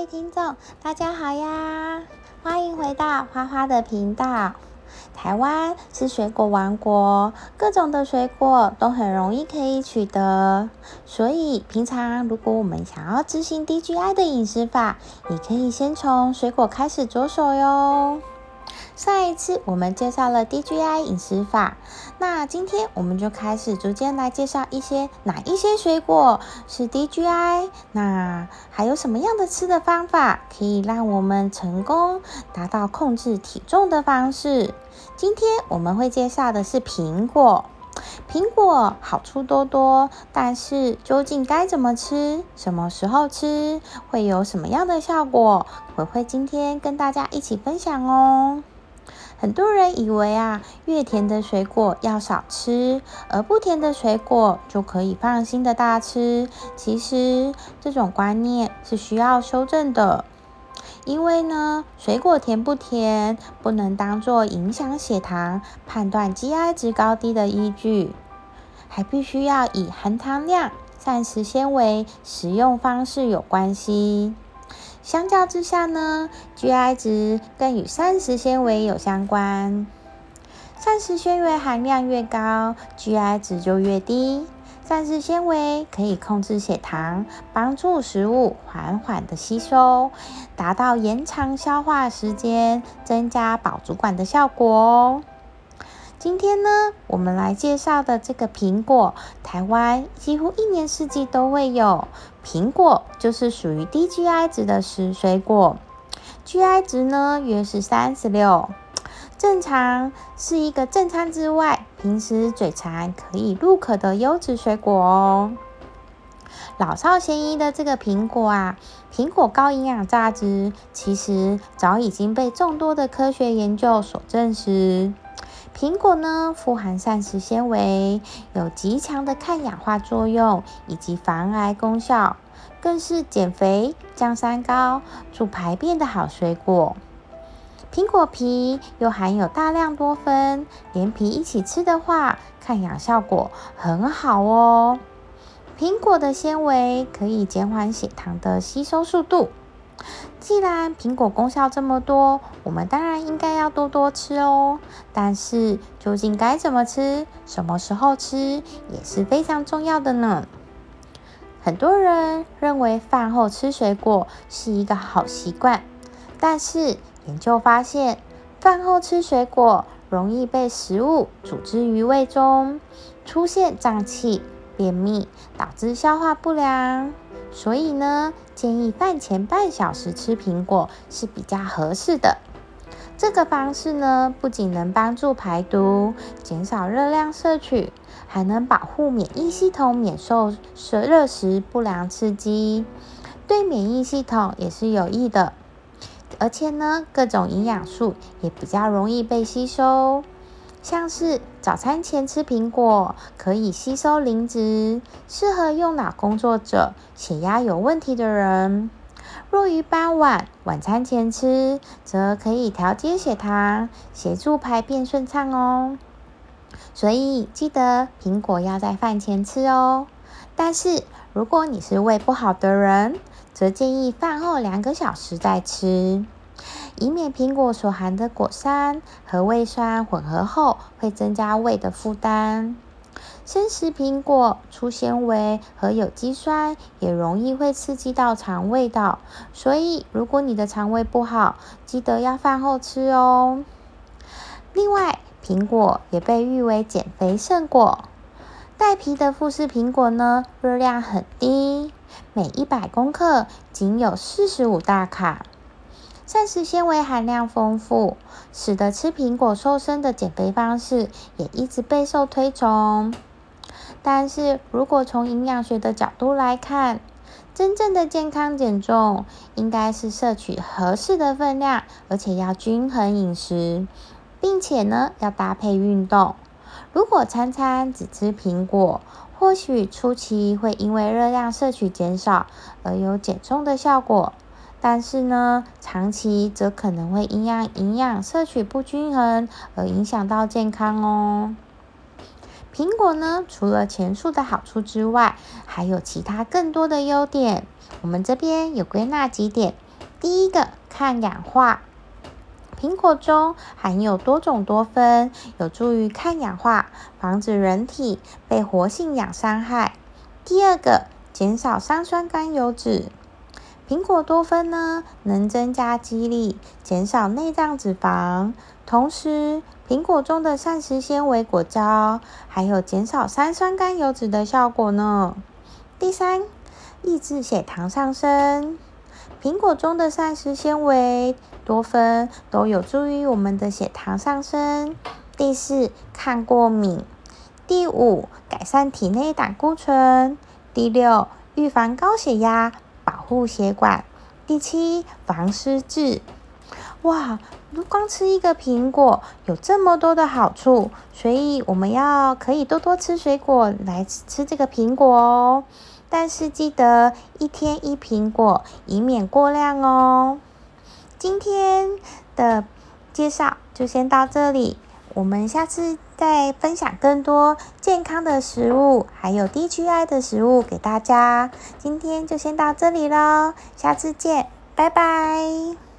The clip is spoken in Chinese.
位听众，大家好呀！欢迎回到花花的频道。台湾是水果王国，各种的水果都很容易可以取得，所以平常如果我们想要执行 DGI 的饮食法，也可以先从水果开始着手哟。上一次我们介绍了 DGI 饮食法，那今天我们就开始逐渐来介绍一些哪一些水果是 DGI，那还有什么样的吃的方法可以让我们成功达到控制体重的方式？今天我们会介绍的是苹果。苹果好处多多，但是究竟该怎么吃、什么时候吃、会有什么样的效果，我会今天跟大家一起分享哦。很多人以为啊，越甜的水果要少吃，而不甜的水果就可以放心的大吃。其实这种观念是需要修正的，因为呢，水果甜不甜不能当做影响血糖、判断 GI 值高低的依据，还必须要以含糖量、膳食纤维、食用方式有关系。相较之下呢，GI 值更与膳食纤维有相关。膳食纤维含量越高，GI 值就越低。膳食纤维可以控制血糖，帮助食物缓缓的吸收，达到延长消化时间、增加饱足感的效果哦。今天呢，我们来介绍的这个苹果，台湾几乎一年四季都会有。苹果就是属于低 GI 值的食水果，GI 值呢约是三十六，正常是一个正餐之外，平时嘴馋可以入口的优质水果哦。老少咸宜的这个苹果啊，苹果高营养价值，其实早已经被众多的科学研究所证实。苹果呢，富含膳食纤维，有极强的抗氧化作用以及防癌功效，更是减肥、降三高、助排便的好水果。苹果皮又含有大量多酚，连皮一起吃的话，抗氧效果很好哦。苹果的纤维可以减缓血糖的吸收速度。既然苹果功效这么多，我们当然应该要多多吃哦。但是究竟该怎么吃、什么时候吃，也是非常重要的呢。很多人认为饭后吃水果是一个好习惯，但是研究发现，饭后吃水果容易被食物阻滞于胃中，出现胀气、便秘，导致消化不良。所以呢，建议饭前半小时吃苹果是比较合适的。这个方式呢，不仅能帮助排毒、减少热量摄取，还能保护免疫系统免受热食不良刺激，对免疫系统也是有益的。而且呢，各种营养素也比较容易被吸收。像是早餐前吃苹果，可以吸收磷脂，适合用脑工作者、血压有问题的人。若于傍晚晚餐前吃，则可以调节血糖，协助排便顺畅哦。所以记得苹果要在饭前吃哦。但是如果你是胃不好的人，则建议饭后两个小时再吃。以免苹果所含的果酸和胃酸混合后，会增加胃的负担。生食苹果粗纤维和有机酸也容易会刺激到肠胃道，所以如果你的肠胃不好，记得要饭后吃哦。另外，苹果也被誉为减肥圣果。带皮的富士苹果呢，热量很低，每一百公克仅有四十五大卡。膳食纤维含量丰富，使得吃苹果瘦身的减肥方式也一直备受推崇。但是如果从营养学的角度来看，真正的健康减重应该是摄取合适的分量，而且要均衡饮食，并且呢要搭配运动。如果餐餐只吃苹果，或许初期会因为热量摄取减少而有减重的效果。但是呢，长期则可能会因养营养摄取不均衡而影响到健康哦。苹果呢，除了前述的好处之外，还有其他更多的优点。我们这边有归纳几点，第一个，抗氧化。苹果中含有多种多酚，有助于抗氧化，防止人体被活性氧伤害。第二个，减少三酸甘油脂。苹果多酚呢，能增加肌力，减少内脏脂肪。同时，苹果中的膳食纤维果胶还有减少三酸甘油脂的效果呢。第三，抑制血糖上升。苹果中的膳食纤维、多酚都有助于我们的血糖上升。第四，抗过敏。第五，改善体内胆固醇。第六，预防高血压，护血管。第七，防失智。哇，光吃一个苹果有这么多的好处，所以我们要可以多多吃水果来吃这个苹果哦。但是记得一天一苹果，以免过量哦。今天的介绍就先到这里，我们下次再分享更多健康的食物，还有 DGI 的食物给大家。今天就先到这里喽，下次见，拜拜。